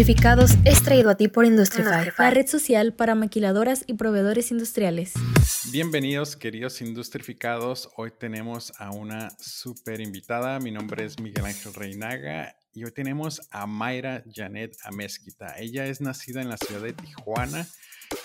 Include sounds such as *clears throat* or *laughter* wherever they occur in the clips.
Industrificados es traído a ti por Industrify, la red social para maquiladoras y proveedores industriales. Bienvenidos, queridos Industrificados. Hoy tenemos a una súper invitada. Mi nombre es Miguel Ángel Reinaga y hoy tenemos a Mayra Janet Amezquita. Ella es nacida en la ciudad de Tijuana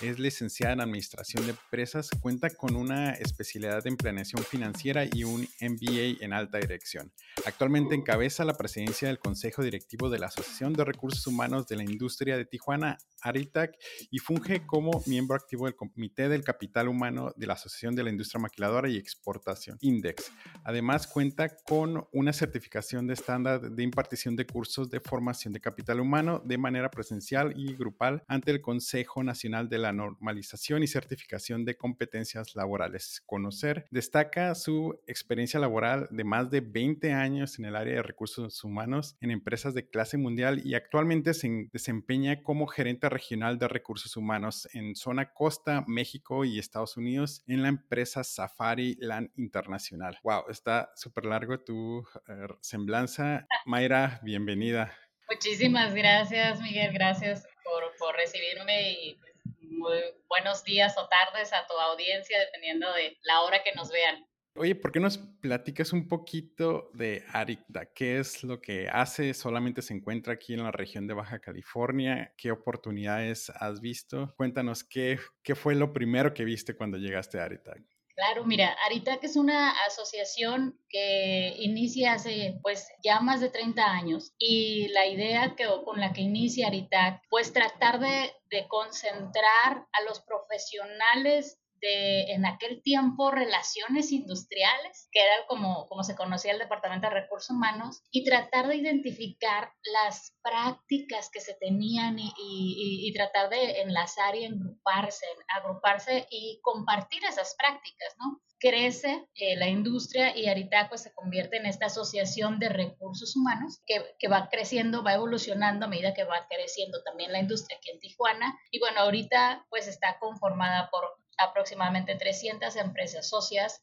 es licenciada en Administración de Empresas, cuenta con una especialidad en Planeación Financiera y un MBA en Alta Dirección. Actualmente encabeza la presidencia del Consejo Directivo de la Asociación de Recursos Humanos de la Industria de Tijuana, ARITAC, y funge como miembro activo del Comité del Capital Humano de la Asociación de la Industria Maquiladora y Exportación, INDEX. Además, cuenta con una certificación de estándar de impartición de cursos de formación de capital humano de manera presencial y grupal ante el Consejo Nacional de la normalización y certificación de competencias laborales. Conocer destaca su experiencia laboral de más de 20 años en el área de recursos humanos en empresas de clase mundial y actualmente se desempeña como gerente regional de recursos humanos en zona costa, México y Estados Unidos en la empresa Safari Land Internacional. Wow, está súper largo tu eh, semblanza. *laughs* Mayra, bienvenida. Muchísimas gracias, Miguel. Gracias por, por recibirme y pues, muy buenos días o tardes a tu audiencia, dependiendo de la hora que nos vean. Oye, ¿por qué nos platicas un poquito de Aricda? ¿Qué es lo que hace? ¿Solamente se encuentra aquí en la región de Baja California? ¿Qué oportunidades has visto? Cuéntanos qué, qué fue lo primero que viste cuando llegaste a Aricda. Claro, mira, Aritac es una asociación que inicia hace pues ya más de 30 años y la idea que, con la que inicia Aritac pues tratar de, de concentrar a los profesionales de en aquel tiempo relaciones industriales, que era como, como se conocía el Departamento de Recursos Humanos, y tratar de identificar las prácticas que se tenían y, y, tratar de enlazar y agruparse, agruparse y compartir esas prácticas, ¿no? crece eh, la industria y Aritaco se convierte en esta asociación de recursos humanos que, que, va creciendo, va evolucionando a medida que va creciendo también la industria aquí en Tijuana. Y bueno, ahorita pues está conformada por aproximadamente 300 empresas socias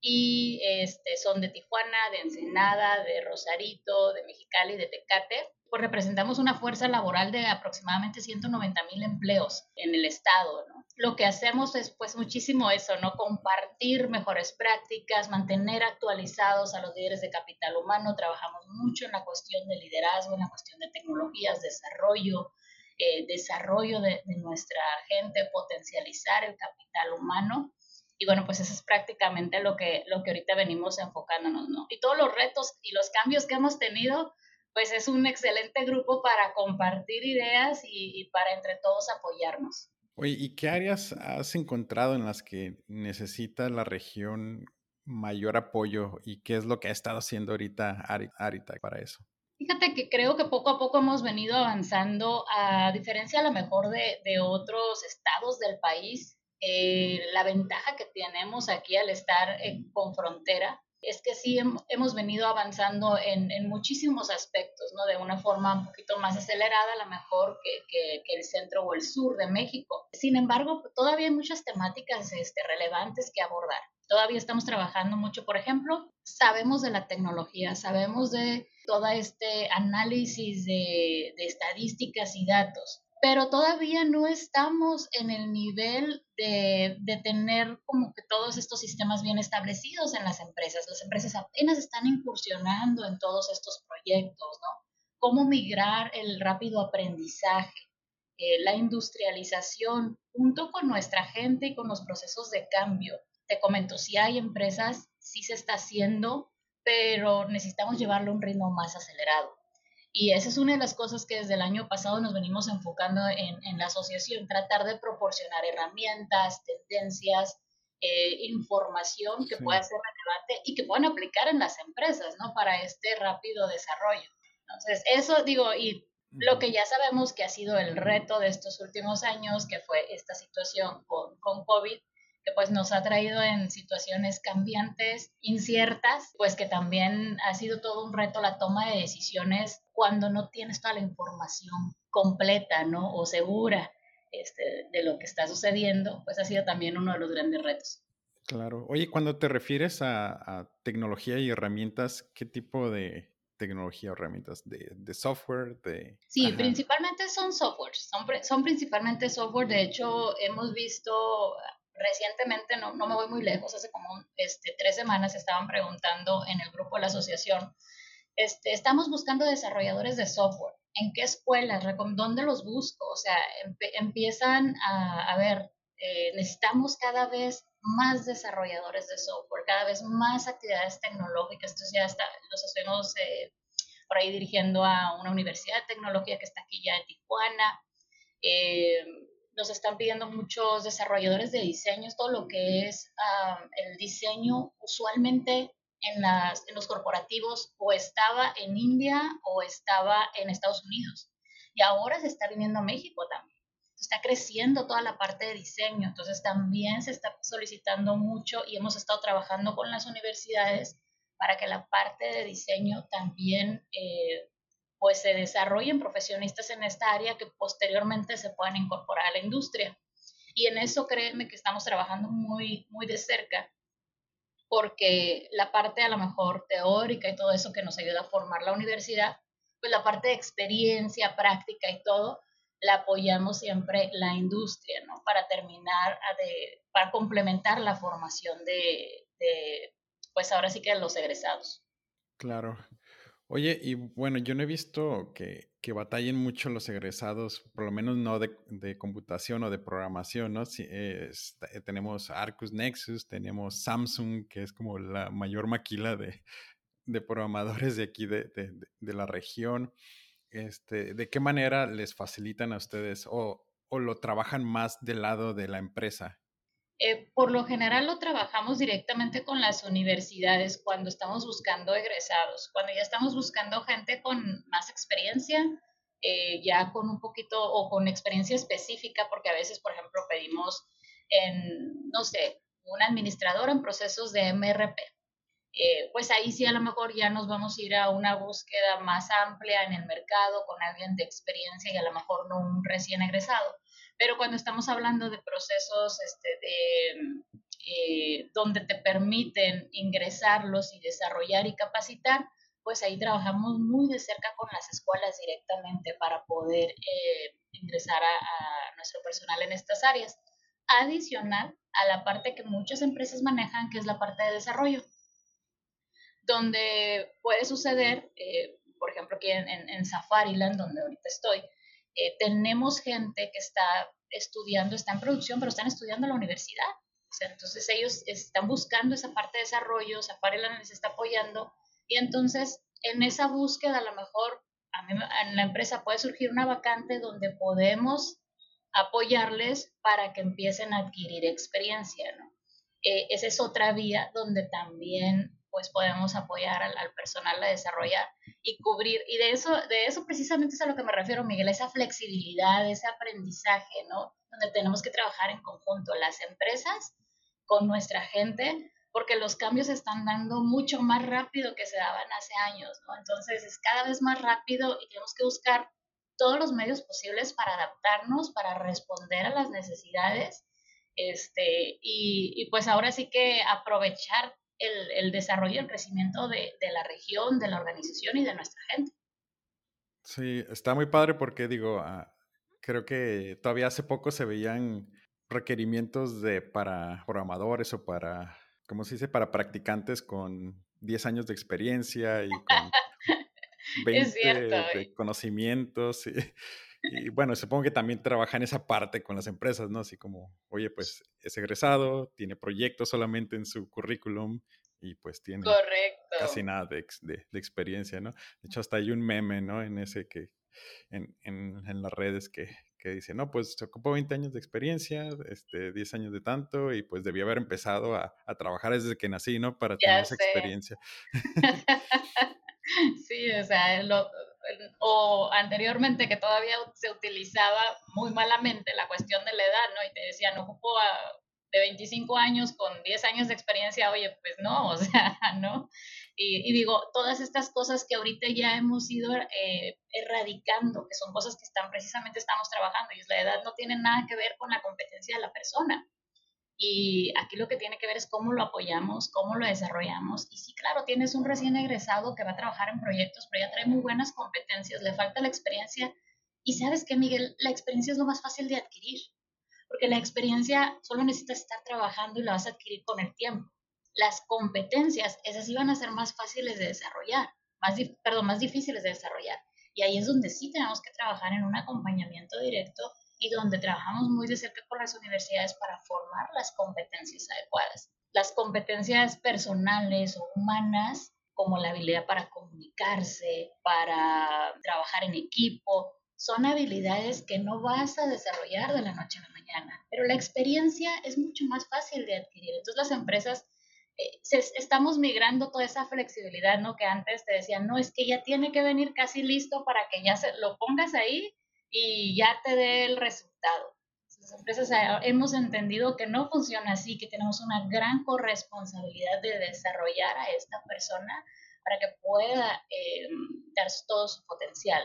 y este, son de Tijuana, de Ensenada, de Rosarito, de Mexicali, de Tecate. Pues representamos una fuerza laboral de aproximadamente 190 mil empleos en el estado. ¿no? Lo que hacemos es pues muchísimo eso, ¿no? compartir mejores prácticas, mantener actualizados a los líderes de capital humano. Trabajamos mucho en la cuestión de liderazgo, en la cuestión de tecnologías, desarrollo, eh, desarrollo de, nuestra gente, potencializar el capital humano. Y bueno, pues eso es prácticamente lo que, lo que ahorita venimos enfocándonos, ¿no? Y todos los retos y los cambios que hemos tenido, pues es un excelente grupo para compartir ideas y, para entre todos apoyarnos. Oye, ¿y qué áreas has encontrado en las que necesita la región mayor apoyo y qué es lo que ha estado haciendo ahorita Arita para eso? Fíjate que creo que poco a poco hemos venido avanzando, a diferencia a lo mejor de, de otros estados del país. Eh, la ventaja que tenemos aquí al estar con frontera es que sí hemos venido avanzando en, en, muchísimos aspectos, ¿no? De una forma un poquito más acelerada, a lo mejor que, que, el centro o el sur de México. Sin embargo, todavía hay muchas temáticas este, relevantes que abordar. Todavía estamos trabajando mucho, por ejemplo, sabemos de la tecnología, sabemos de todo este análisis de, estadísticas y datos, pero todavía no estamos en el nivel de, de, tener como que todos estos sistemas bien establecidos en las empresas. Las empresas apenas están incursionando en todos estos proyectos, ¿no? Cómo migrar el rápido aprendizaje, eh, la industrialización, junto con nuestra gente y con los procesos de cambio. Te comento, si hay empresas, sí se está haciendo, pero necesitamos llevarlo a un ritmo más acelerado. Y esa es una de las cosas que desde el año pasado nos venimos enfocando en, en la asociación, tratar de proporcionar herramientas, tendencias, eh, información que pueda ser relevante y que puedan aplicar en las empresas, ¿no? Para este rápido desarrollo. Entonces, eso digo, y lo que ya sabemos que ha sido el reto de estos últimos años, que fue esta situación con, con COVID, que pues nos ha traído en situaciones cambiantes, inciertas, pues que también ha sido todo un reto la toma de decisiones cuando no tienes toda la información completa, ¿no? O segura este, de lo que está sucediendo, pues ha sido también uno de los grandes retos. Claro. Oye, cuando te refieres a, a tecnología y herramientas, ¿qué tipo de tecnología o herramientas de, software? De, sí, principalmente son software, son, son principalmente software. De hecho, hemos visto recientemente, no, no me voy muy lejos, hace como este, tres semanas estaban preguntando en el grupo de la asociación, este, estamos buscando desarrolladores de software. ¿En qué escuelas? ¿Dónde los busco? O sea, empiezan a, a ver, eh, necesitamos cada vez más desarrolladores de software, cada vez más actividades tecnológicas. Entonces ya está, los estamos eh, por ahí dirigiendo a una universidad de tecnología que está aquí ya en Tijuana. Eh, nos están pidiendo muchos desarrolladores de diseños, todo lo que es el diseño usualmente en, las, en los corporativos o estaba en India o estaba en Estados Unidos. Y ahora se está viniendo a México también está creciendo toda la parte de diseño, entonces también se está solicitando mucho y hemos estado trabajando con las universidades para que la parte de diseño también eh, pues se desarrollen profesionistas en esta área que posteriormente se puedan incorporar a la industria. Y en eso créeme que estamos trabajando muy, muy de cerca, porque la parte a lo mejor teórica y todo eso que nos ayuda a formar la universidad, pues la parte de experiencia, práctica y todo, la apoyamos siempre la industria, ¿no? Para terminar, de, para complementar la formación de, de, pues ahora sí que los egresados. Claro. Oye, y bueno, yo no he visto que, que batallen mucho los egresados, por lo menos no de, de computación o de programación, ¿no? Si, tenemos Arcus Nexus, tenemos Samsung, que es como la mayor maquila de, de programadores de aquí de, de la región este, ¿de qué manera les facilitan a ustedes o, o lo trabajan más del lado de la empresa? Eh, por lo general lo trabajamos directamente con las universidades cuando estamos buscando egresados, cuando ya estamos buscando gente con más experiencia, eh, ya con un poquito o con experiencia específica, porque a veces, por ejemplo, pedimos en, no sé, un administrador en procesos de MRP. Eh, pues ahí sí a lo mejor ya nos vamos a ir a una búsqueda más amplia en el mercado con alguien de experiencia y a lo mejor no un recién egresado. Pero cuando estamos hablando de procesos este, de, eh, donde te permiten ingresarlos y desarrollar y capacitar, pues ahí trabajamos muy de cerca con las escuelas directamente para poder eh, ingresar a, a nuestro personal en estas áreas. Adicional a la parte que muchas empresas manejan, que es la parte de desarrollo donde puede suceder, eh, por ejemplo, aquí en, en, Safariland, donde ahorita estoy, eh, tenemos gente que está estudiando, está en producción, pero están estudiando en la universidad. O sea, entonces ellos están buscando esa parte de desarrollo, Safariland les está apoyando, y entonces en esa búsqueda a lo mejor a mí, en la empresa puede surgir una vacante donde podemos apoyarles para que empiecen a adquirir experiencia, ¿no? Eh, esa es otra vía donde también pues podemos apoyar al, personal a desarrollar y cubrir. Y de eso, de eso precisamente es a lo que me refiero, Miguel, esa flexibilidad, ese aprendizaje, ¿no? Donde tenemos que trabajar en conjunto las empresas con nuestra gente, porque los cambios se están dando mucho más rápido que se daban hace años, ¿no? Entonces es cada vez más rápido y tenemos que buscar todos los medios posibles para adaptarnos, para responder a las necesidades, este, y, y pues ahora sí que aprovechar el, desarrollo y el crecimiento de, la región, de la organización y de nuestra gente. Sí, está muy padre porque digo, ah, creo que todavía hace poco se veían requerimientos de para programadores o para, ¿cómo se dice? Para practicantes con 10 años de experiencia y con 20 de conocimientos. Y, y bueno, supongo que también trabaja en esa parte con las empresas, ¿no? Así como, oye, pues es egresado, tiene proyectos solamente en su currículum y pues tiene casi nada de, de, experiencia, ¿no? De hecho, hasta hay un meme, ¿no? En ese que, en, en, en las redes que, que, dice, no, pues se ocupó 20 años de experiencia, este, 10 años de tanto y pues debía haber empezado a, a trabajar desde que nací, ¿no? Para tener esa experiencia. *laughs* *laughs* sí, o sea, lo, o anteriormente que todavía se utilizaba muy malamente la cuestión de la edad, ¿no? Y te decían, ocupo a, de 25 años con 10 años de experiencia, oye, pues no, *laughs* o sea, ¿no? Y, digo, todas estas cosas que ahorita ya hemos ido eh, erradicando, que son cosas que están precisamente estamos trabajando, y la edad no tiene nada que ver con la competencia de la persona. Y aquí lo que tiene que ver es cómo lo apoyamos, cómo lo desarrollamos. Y sí, claro, tienes un recién egresado que va a trabajar en proyectos, pero ya trae muy buenas competencias, le falta la experiencia. Y sabes que, Miguel, la experiencia es lo más fácil de adquirir, porque la experiencia solo necesitas estar trabajando y la vas a adquirir con el tiempo. Las competencias, esas van a ser más fáciles de desarrollar, más, perdón, más difíciles de desarrollar. Y ahí es donde sí tenemos que trabajar en un acompañamiento directo y donde trabajamos muy de cerca con las universidades para formar las competencias adecuadas. Las competencias personales o humanas, como la habilidad para comunicarse, para trabajar en equipo, son habilidades que no vas a desarrollar de la noche a la mañana, pero la experiencia es mucho más fácil de adquirir. Entonces las empresas eh, estamos migrando toda esa flexibilidad, ¿no? Que antes te decían, no, es que ya tiene que venir casi listo para que ya se, lo pongas ahí y ya te dé el resultado. Las empresas hemos entendido que no funciona así, que tenemos una gran corresponsabilidad de desarrollar a esta persona para que pueda eh, dar todo su potencial.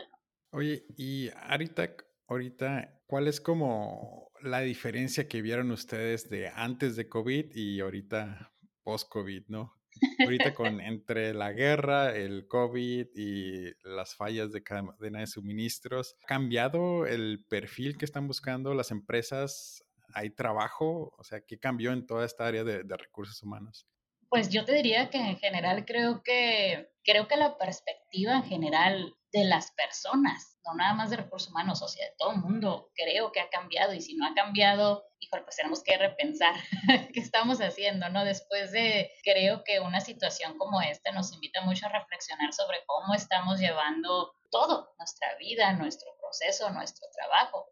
Oye, y ahorita, ahorita, ¿cuál es como la diferencia que vieron ustedes de antes de COVID y ahorita post-COVID, no? Ahorita con entre la guerra, el COVID y las fallas de cadena de suministros, ¿ha cambiado el perfil que están buscando las empresas? ¿Hay trabajo? O sea, ¿qué cambió en toda esta área de, de recursos humanos? Pues yo te diría que en general creo que creo que la perspectiva en general de las personas, no nada más de recursos humanos, o sea, de todo el mundo, creo que ha cambiado y si no ha cambiado, híjole, pues tenemos que repensar *laughs* qué estamos haciendo, ¿no? Después de, creo que una situación como esta nos invita mucho a reflexionar sobre cómo estamos llevando todo, nuestra vida, nuestro proceso, nuestro trabajo.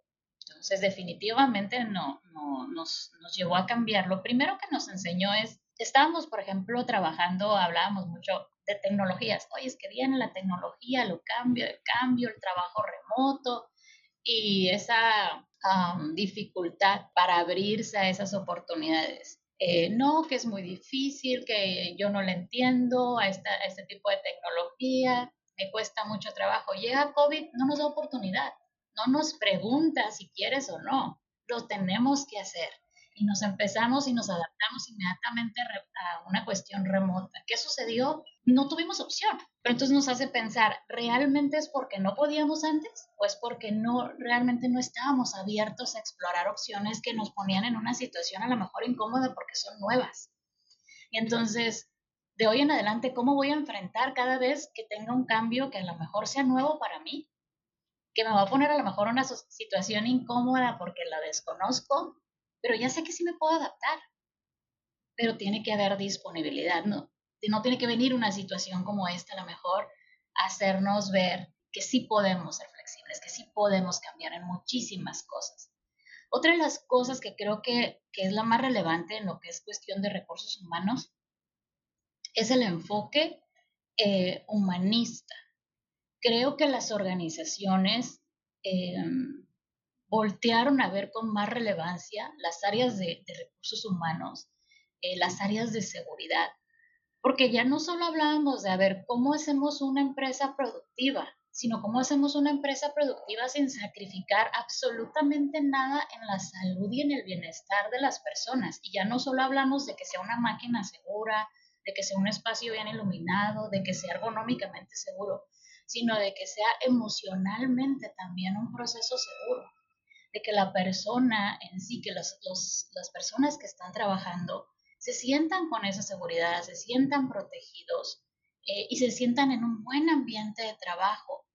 Entonces, definitivamente no, no nos, nos llevó a cambiar. Lo primero que nos enseñó es, estábamos, por ejemplo, trabajando, hablábamos mucho de tecnologías. Oye, es que viene la tecnología, lo cambio, el cambio, el trabajo remoto y esa dificultad para abrirse a esas oportunidades. Eh, no, que es muy difícil, que yo no le entiendo a, esta, a este tipo de tecnología, me cuesta mucho trabajo. Llega COVID, no nos da oportunidad, no nos pregunta si quieres o no, lo tenemos que hacer y nos empezamos y nos adaptamos inmediatamente a una cuestión remota. ¿Qué sucedió? No tuvimos opción, pero entonces nos hace pensar, ¿realmente es porque no podíamos antes o es porque no realmente no estábamos abiertos a explorar opciones que nos ponían en una situación a lo mejor incómoda porque son nuevas? Y entonces, de hoy en adelante, ¿cómo voy a enfrentar cada vez que tenga un cambio que a lo mejor sea nuevo para mí? que me va a poner a lo mejor una situación incómoda porque la desconozco pero ya sé que sí me puedo adaptar. Pero tiene que haber disponibilidad, ¿no? No tiene que venir una situación como esta, a lo mejor, hacernos ver que sí podemos ser flexibles, que sí podemos cambiar en muchísimas cosas. Otra de las cosas que creo que, es la más relevante en lo que es cuestión de recursos humanos es el enfoque eh, humanista. Creo que las organizaciones em, voltearon a ver con más relevancia las áreas de, recursos humanos, eh, las áreas de seguridad, porque ya no solo hablábamos de a ver cómo hacemos una empresa productiva, sino cómo hacemos una empresa productiva sin sacrificar absolutamente nada en la salud y en el bienestar de las personas. Y ya no solo hablamos de que sea una máquina segura, de que sea un espacio bien iluminado, de que sea ergonómicamente seguro, sino de que sea emocionalmente también un proceso seguro de que la persona en sí, que las personas que están trabajando se sientan con esa seguridad, se sientan protegidos eh, y se sientan en un buen ambiente de trabajo,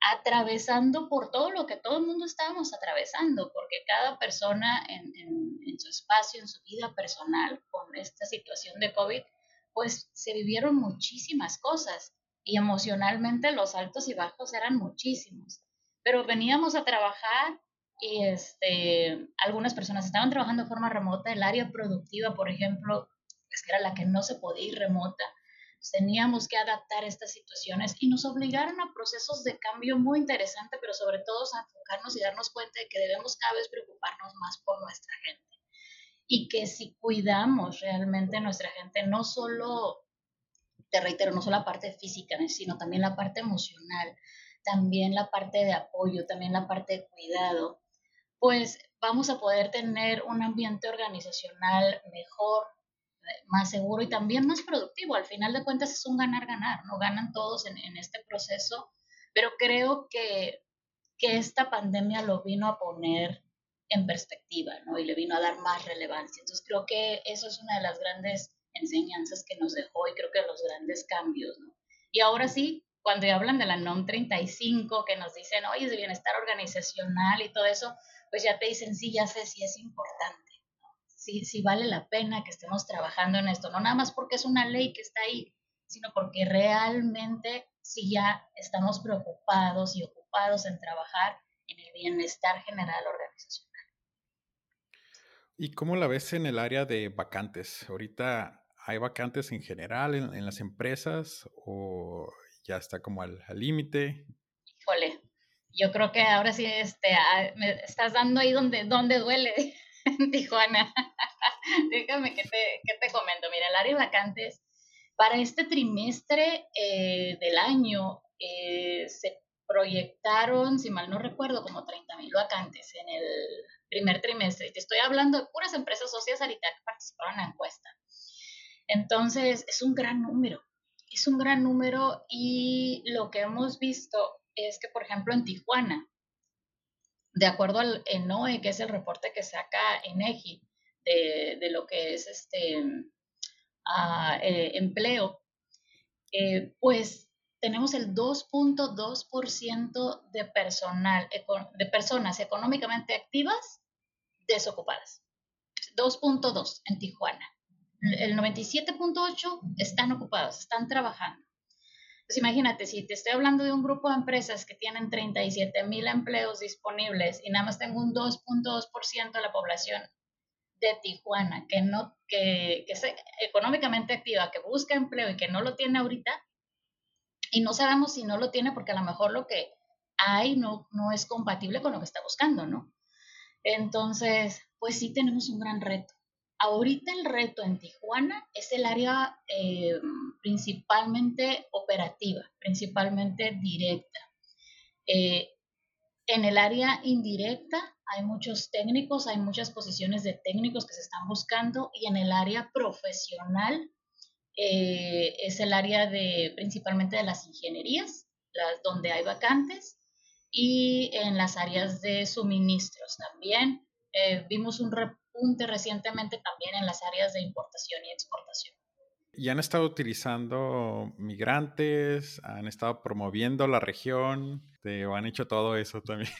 atravesando por todo lo que todo el mundo estábamos atravesando, porque cada persona en, en su espacio, en su vida personal, con esta situación de COVID, pues se vivieron muchísimas cosas y emocionalmente los altos y bajos eran muchísimos. Pero veníamos a trabajar y este, algunas personas estaban trabajando de forma remota, el área productiva, por ejemplo, es que era la que no se podía ir remota, teníamos que adaptar estas situaciones y nos obligaron a procesos de cambio muy interesantes, pero sobre todo a enfocarnos y darnos cuenta de que debemos cada vez preocuparnos más por nuestra gente. Y que si cuidamos realmente nuestra gente, no solo, te reitero, no solo la parte física, sino también la parte emocional, también la parte de apoyo, también la parte de cuidado, pues vamos a poder tener un ambiente organizacional mejor, más seguro y también más productivo. Al final de cuentas es un ganar-ganar, no ganan todos en, en, este proceso, pero creo que, que esta pandemia lo vino a poner en perspectiva, ¿no? Y le vino a dar más relevancia. Entonces creo que eso es una de las grandes enseñanzas que nos dejó y creo que los grandes cambios, ¿no? Y ahora sí, cuando hablan de la NOM 35, que nos dicen, oye, es de bienestar organizacional y todo eso, pues ya te dicen, sí, ya sé si es importante, ¿no? sí, vale la pena que estemos trabajando en esto, no nada más porque es una ley que está ahí, sino porque realmente sí ya estamos preocupados y ocupados en trabajar en el bienestar general organizacional. ¿Y cómo la ves en el área de vacantes? Ahorita hay vacantes en general en, las empresas o ya está como al límite. Yo creo que ahora sí este, me estás dando ahí donde, donde duele, *laughs* en Tijuana. *laughs* Déjame que te, que te comento. Mira, el área de vacantes, para este trimestre eh, del año eh, se proyectaron, si mal no recuerdo, como 30 mil vacantes en el primer trimestre. Y te estoy hablando de puras empresas socias ahorita que participaron en la encuesta. Entonces, es un gran número, es un gran número y lo que hemos visto es que, por ejemplo, en Tijuana, de acuerdo al ENOE, que es el reporte que saca ENEGI de, de lo que es este ah, eh, empleo, eh, pues tenemos el 2.2% de personal, de personas económicamente activas desocupadas. 2.2 en Tijuana. El 97.8 están ocupados, están trabajando. Pues imagínate, si te estoy hablando de un grupo de empresas que tienen 37 mil empleos disponibles y nada más tengo un 2.2% de la población de Tijuana que no que, que es económicamente activa, que busca empleo y que no lo tiene ahorita, y no sabemos si no lo tiene porque a lo mejor lo que hay no, no es compatible con lo que está buscando, ¿no? Entonces, pues sí tenemos un gran reto. Ahorita el reto en Tijuana es el área eh, principalmente operativa, principalmente directa. Eh, en el área indirecta hay muchos técnicos, hay muchas posiciones de técnicos que se están buscando y en el área profesional eh, es el área de principalmente de las ingenierías, las, donde hay vacantes, y en las áreas de suministros también. Vimos un recientemente también en las áreas de importación y exportación. ¿Y han estado utilizando migrantes? ¿Han estado promoviendo la región? ¿O han hecho todo eso también?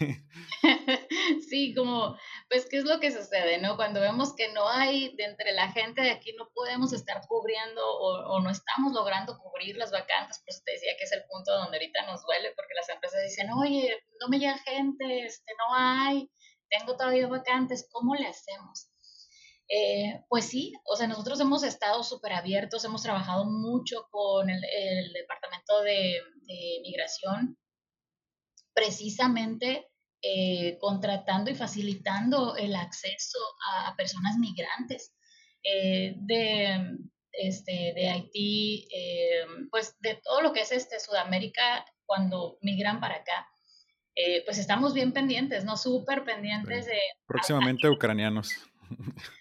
*laughs* sí, como, pues, ¿qué es lo que sucede, no? Cuando vemos que no hay, de entre la gente de aquí no podemos estar cubriendo o, o no estamos logrando cubrir las vacantes, pues te decía que es el punto donde ahorita nos duele, porque las empresas dicen, oye, no me llega gente, este, no hay, tengo todavía vacantes, ¿cómo le hacemos? Eh, pues sí, o sea, nosotros hemos estado súper abiertos, hemos trabajado mucho con el, Departamento de, Migración, precisamente eh, contratando y facilitando el acceso a, personas migrantes eh, de, este, de Haití, pues de todo lo que es este Sudamérica cuando migran para acá. pues estamos bien pendientes, ¿no? Súper pendientes de... Próximamente ucranianos. *laughs*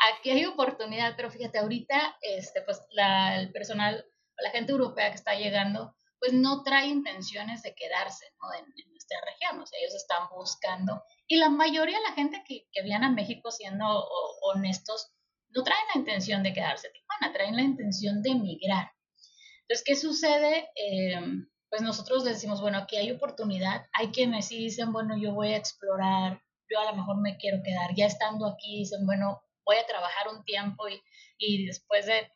aquí hay oportunidad, pero fíjate, ahorita, este, pues la, el personal, la gente europea que está llegando, pues no trae intenciones de quedarse ¿no? en, nuestra región, o sea, ellos están buscando, y la mayoría de la gente que, que viene a México siendo honestos, no traen la intención de quedarse en Tijuana, traen la intención de emigrar. Entonces, ¿qué sucede? Eh, pues nosotros decimos, bueno, aquí hay oportunidad, hay quienes sí dicen, bueno, yo voy a explorar, yo a lo mejor me quiero quedar, ya estando aquí, dicen, bueno, voy a trabajar un tiempo y, y después de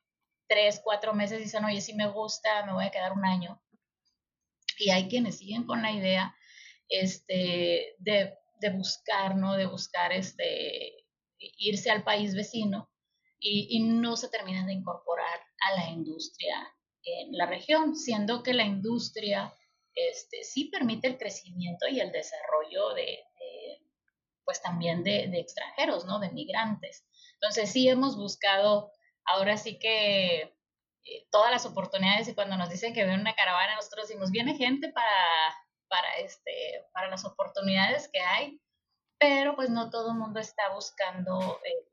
tres, cuatro meses dicen, oye, si me gusta, me voy a quedar un año. Y hay quienes siguen con la idea este, de, de buscar, ¿no? De buscar este, irse al país vecino y, y, no se terminan de incorporar a la industria en la región, siendo que la industria este, sí permite el crecimiento y el desarrollo de, pues también de, de, extranjeros, ¿no? De migrantes. Entonces sí hemos buscado, ahora sí que eh, todas las oportunidades y cuando nos dicen que ven una caravana, nosotros decimos, viene gente para, para, este, para las oportunidades que hay, pero pues no todo el mundo está buscando, eh,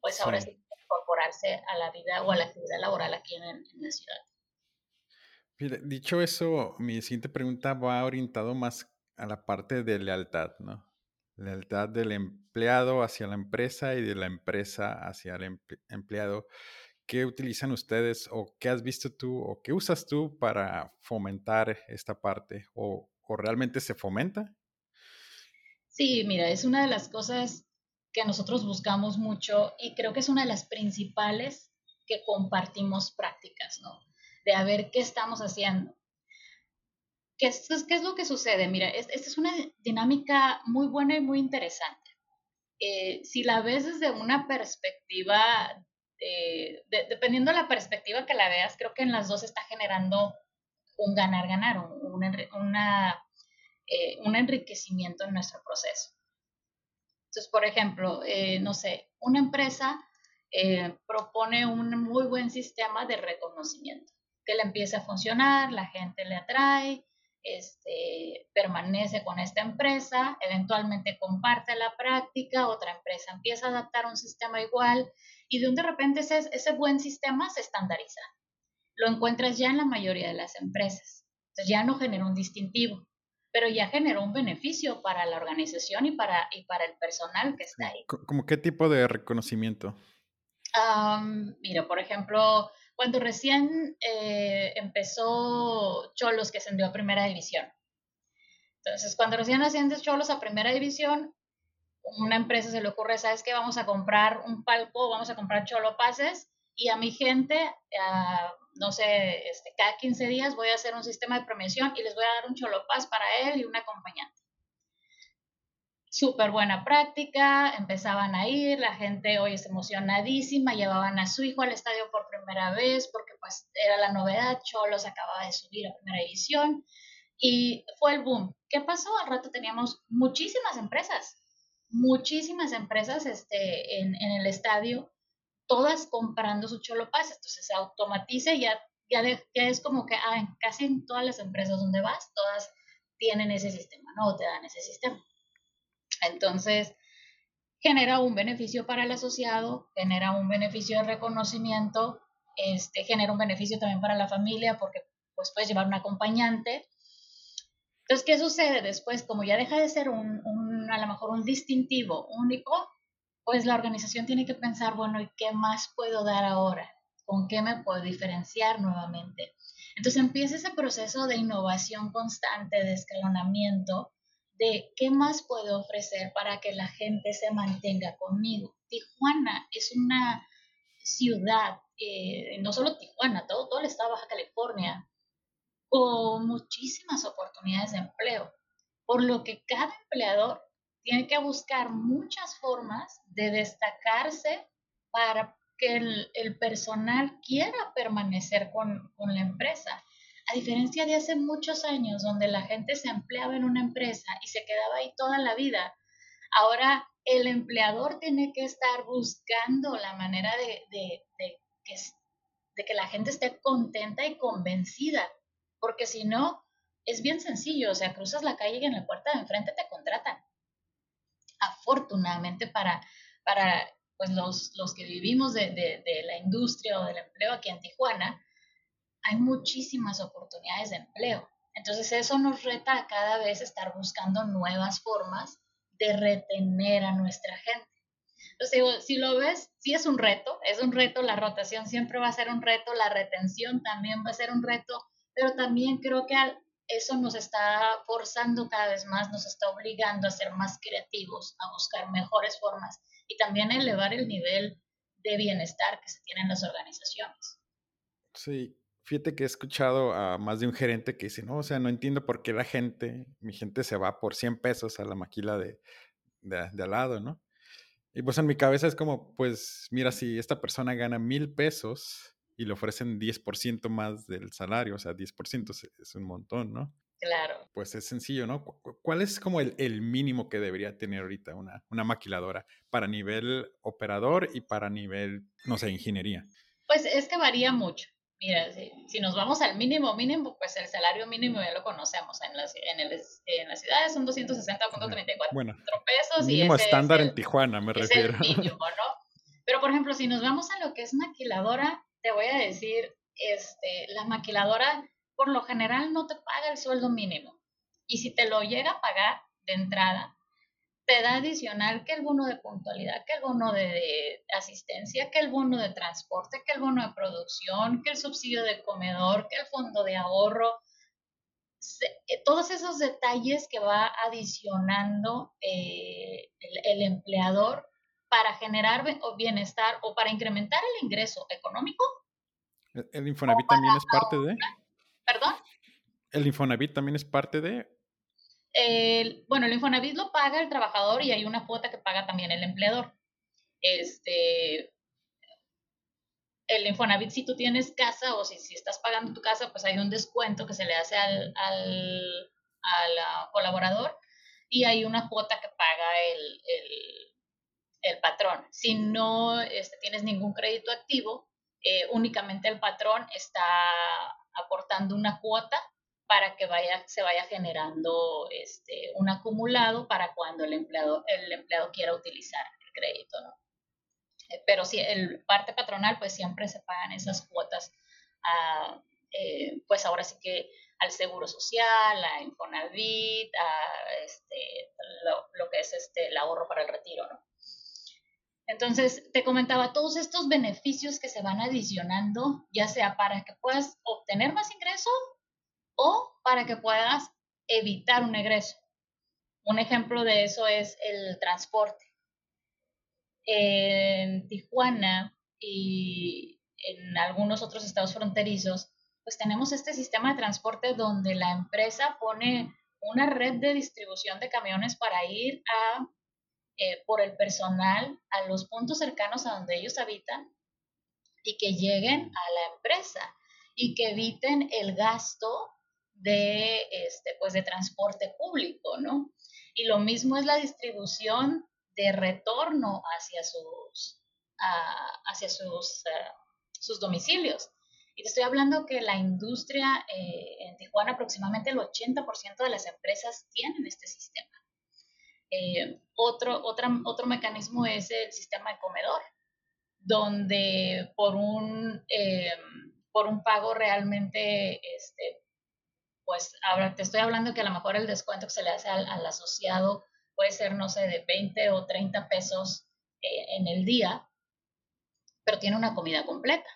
pues ahora sí, incorporarse a la vida o a la actividad laboral aquí en, en la ciudad. Dicho eso, mi siguiente pregunta va orientado más a la parte de lealtad, ¿no? Lealtad del empleado hacia la empresa y de la empresa hacia el empleado. ¿Qué utilizan ustedes o qué has visto tú o qué usas tú para fomentar esta parte? ¿O, o realmente se fomenta? Sí, mira, es una de las cosas que nosotros buscamos mucho y creo que es una de las principales que compartimos prácticas, ¿no? De a ver qué estamos haciendo. ¿Qué es, qué es lo que sucede? Mira, esta es una dinámica muy buena y muy interesante. Eh, si la ves desde una perspectiva, dependiendo de la perspectiva que la veas, creo que en las dos está generando un ganar-ganar, un, una, eh, un enriquecimiento en nuestro proceso. Entonces, por ejemplo, eh, no sé, una empresa eh, propone un muy buen sistema de reconocimiento, que le empieza a funcionar, la gente le atrae, este, permanece con esta empresa, eventualmente comparte la práctica, otra empresa empieza a adaptar un sistema igual y de un de repente ese, ese buen sistema se estandariza. Lo encuentras ya en la mayoría de las empresas. Entonces ya no genera un distintivo pero ya generó un beneficio para la organización y para, y para el personal que está ahí. ¿Cómo qué tipo de reconocimiento? mira, por ejemplo, cuando recién eh, empezó Cholos, que ascendió a primera división. Entonces, cuando recién asciende Cholos a primera división, una empresa se le ocurre, ¿sabes qué? Vamos a comprar un palco, vamos a comprar Cholo Pases y a mi gente, no sé, este, cada 15 días voy a hacer un sistema de premiación y les voy a dar un cholopaz para él y un acompañante. Súper buena práctica, empezaban a ir, la gente hoy es emocionadísima, llevaban a su hijo al estadio por primera vez porque pues era la novedad, Cholos acababa de subir a primera división y fue el boom. ¿Qué pasó? Al rato teníamos muchísimas empresas, muchísimas empresas este, en, en el estadio todas comprando su Cholopas, entonces se automatiza y ya, ya, es como que ah, casi todas las empresas donde vas, todas tienen ese sistema, ¿no? O te dan ese sistema. Entonces, genera un beneficio para el asociado, genera un beneficio de reconocimiento, este, genera un beneficio también para la familia porque pues puedes llevar un acompañante. Entonces, ¿qué sucede después? Como ya deja de ser un, un a lo mejor un distintivo único, pues la organización tiene que pensar, bueno, ¿y qué más puedo dar ahora? ¿Con qué me puedo diferenciar nuevamente? Entonces empieza ese proceso de innovación constante, de escalonamiento, de qué más puedo ofrecer para que la gente se mantenga conmigo. Tijuana es una ciudad, eh, no solo Tijuana, todo, todo el estado de Baja California, con muchísimas oportunidades de empleo, por lo que cada empleador tiene que buscar muchas formas de destacarse para que el, personal quiera permanecer con, con, la empresa. A diferencia de hace muchos años, donde la gente se empleaba en una empresa y se quedaba ahí toda la vida, ahora el empleador tiene que estar buscando la manera de, que, la gente esté contenta y convencida, porque si no, es bien sencillo, o sea, cruzas la calle y en la puerta de enfrente te contratan. Afortunadamente para, pues los, que vivimos de, la industria o del empleo aquí en Tijuana, hay muchísimas oportunidades de empleo. Entonces eso nos reta a cada vez estar buscando nuevas formas de retener a nuestra gente. Entonces, si lo ves, sí es un reto, es un reto, la rotación siempre va a ser un reto, la retención también va a ser un reto, pero también creo que eso nos está forzando cada vez más, nos está obligando a ser más creativos, a buscar mejores formas y también a elevar el nivel de bienestar que se tiene en las organizaciones. Sí, fíjate que he escuchado a más de un gerente que dice, no, o sea, no entiendo por qué la gente, mi gente se va por 100 pesos a la maquila de, de, de al lado, ¿no? Y pues en mi cabeza es como, pues mira, si esta persona gana mil pesos, y le ofrecen 10% más del salario, o sea, 10% es, un montón, ¿no? Claro. Pues es sencillo, ¿no? ¿Cuál es como el, el mínimo que debería tener ahorita una, una, maquiladora para nivel operador y para nivel, no sé, ingeniería? Pues es que varía mucho. Mira, si, si nos vamos al mínimo mínimo, pues el salario mínimo ya lo conocemos. En las, en, el, en las ciudades son 260.34 bueno. Eso sí. Mínimo estándar en Tijuana, me refiero. Pero, por ejemplo, si nos vamos a lo que es maquiladora, te voy a decir, este, la maquiladora por lo general no te paga el sueldo mínimo. Y si te lo llega a pagar de entrada, te da adicional que el bono de puntualidad, que el bono de, asistencia, que el bono de transporte, que el bono de producción, que el subsidio de comedor, que el fondo de ahorro. Eh, todos esos detalles que va adicionando eh, el, empleador para generar bienestar o para incrementar el ingreso económico. ¿El Infonavit también es parte de? ¿Perdón? ¿El Infonavit también es parte de? Bueno, el Infonavit lo paga el trabajador y hay una cuota que paga también el empleador. Este, el Infonavit, si tú tienes casa o si, si estás pagando tu casa, pues hay un descuento que se le hace al, al, colaborador y hay una cuota que paga el, el, patrón. Si no este, tienes ningún crédito activo, eh, únicamente el patrón está aportando una cuota para que vaya, se vaya generando este, un acumulado para cuando el empleado, el empleado quiera utilizar el crédito, ¿no? Eh, pero si el parte patronal, pues siempre se pagan esas cuotas, eh, pues ahora sí que al Seguro Social, a Infonavit, a este, lo, lo, que es este, el ahorro para el retiro. Entonces, te comentaba todos estos beneficios que se van adicionando, ya sea para que puedas obtener más ingresos o para que puedas evitar un egreso. Un ejemplo de eso es el transporte. En Tijuana y en algunos otros estados fronterizos, pues tenemos este sistema de transporte donde la empresa pone una red de distribución de camiones para ir eh, por el personal a los puntos cercanos a donde ellos habitan y que lleguen a la empresa y que eviten el gasto de, este, pues de transporte público, ¿no? Y lo mismo es la distribución de retorno hacia sus, hacia sus, sus domicilios. Y te estoy hablando que la industria eh, en Tijuana, aproximadamente el 80% de las empresas tienen este sistema. Eh, otro, otro mecanismo es el sistema de comedor, donde por un, eh, por un pago realmente este, pues ahora te estoy hablando que a lo mejor el descuento que se le hace al, asociado puede ser, no sé, de 20 o 30 pesos eh, en el día, pero tiene una comida completa,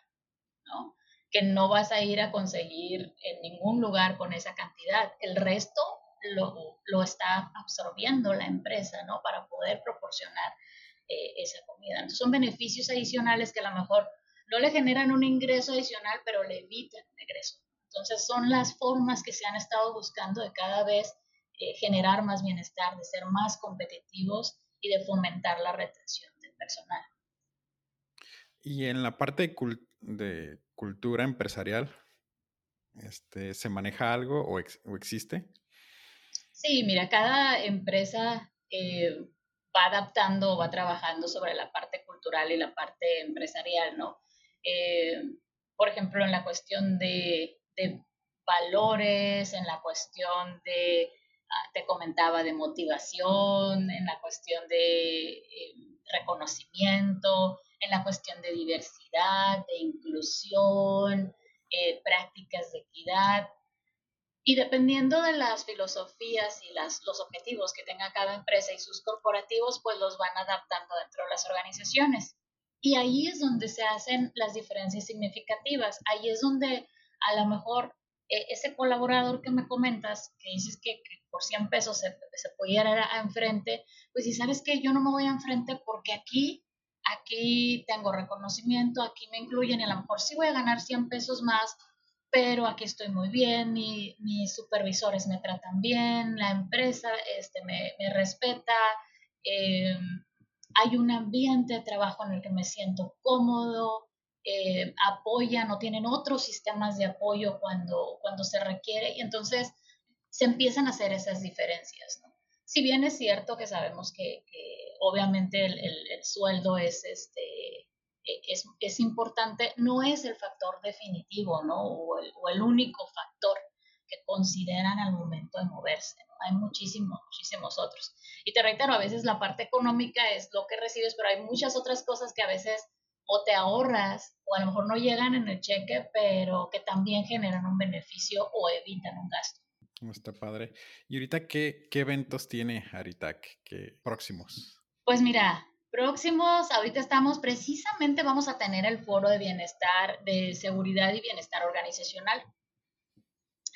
¿no? Que no vas a ir a conseguir en ningún lugar con esa cantidad. El resto lo, lo está absorbiendo la empresa, ¿no? Para poder proporcionar eh, esa comida. Entonces son beneficios adicionales que a lo mejor no le generan un ingreso adicional, pero le evitan un ingreso entonces son las formas que se han estado buscando de cada vez eh, generar más bienestar, de ser más competitivos y de fomentar la retención del personal. Y en la parte de, cultura empresarial, este, ¿se maneja algo o, existe? Sí, mira, cada empresa eh, va adaptando, va trabajando sobre la parte cultural y la parte empresarial, ¿no? Eh, por ejemplo, en la cuestión de de valores, en la cuestión de, ah, te comentaba, de motivación, en la cuestión de eh, reconocimiento, en la cuestión de diversidad, de inclusión, eh, prácticas de equidad. Y dependiendo de las filosofías y las, los objetivos que tenga cada empresa y sus corporativos, pues los van adaptando dentro de las organizaciones. Y ahí es donde se hacen las diferencias significativas. Ahí es donde a lo mejor eh, ese colaborador que me comentas, que dices que, por 100 pesos se, se pudiera a, enfrente, pues si sabes que yo no me voy a enfrente porque aquí, aquí tengo reconocimiento, aquí me incluyen y a lo mejor sí voy a ganar 100 pesos más, pero aquí estoy muy bien, mis supervisores me tratan bien, la empresa este, me, me respeta, eh, hay un ambiente de trabajo en el que me siento cómodo, eh, apoyan o tienen otros sistemas de apoyo cuando, cuando se requiere y entonces se empiezan a hacer esas diferencias. Si bien es cierto que sabemos que, obviamente el, sueldo es, este, e, es, es, importante, no es el factor definitivo ¿no? o, el, único factor. que consideran al momento de moverse. Hay muchísimos, muchísimos otros. Y te reitero, a veces la parte económica es lo que recibes, pero hay muchas otras cosas que a veces o te ahorras o a lo mejor no llegan en el cheque, pero que también generan un beneficio o evitan un gasto. Está padre. ¿Y ahorita qué, qué eventos tiene Aritac ¿Qué próximos? Pues mira, próximos, ahorita estamos precisamente, vamos a tener el foro de bienestar, de seguridad y bienestar organizacional.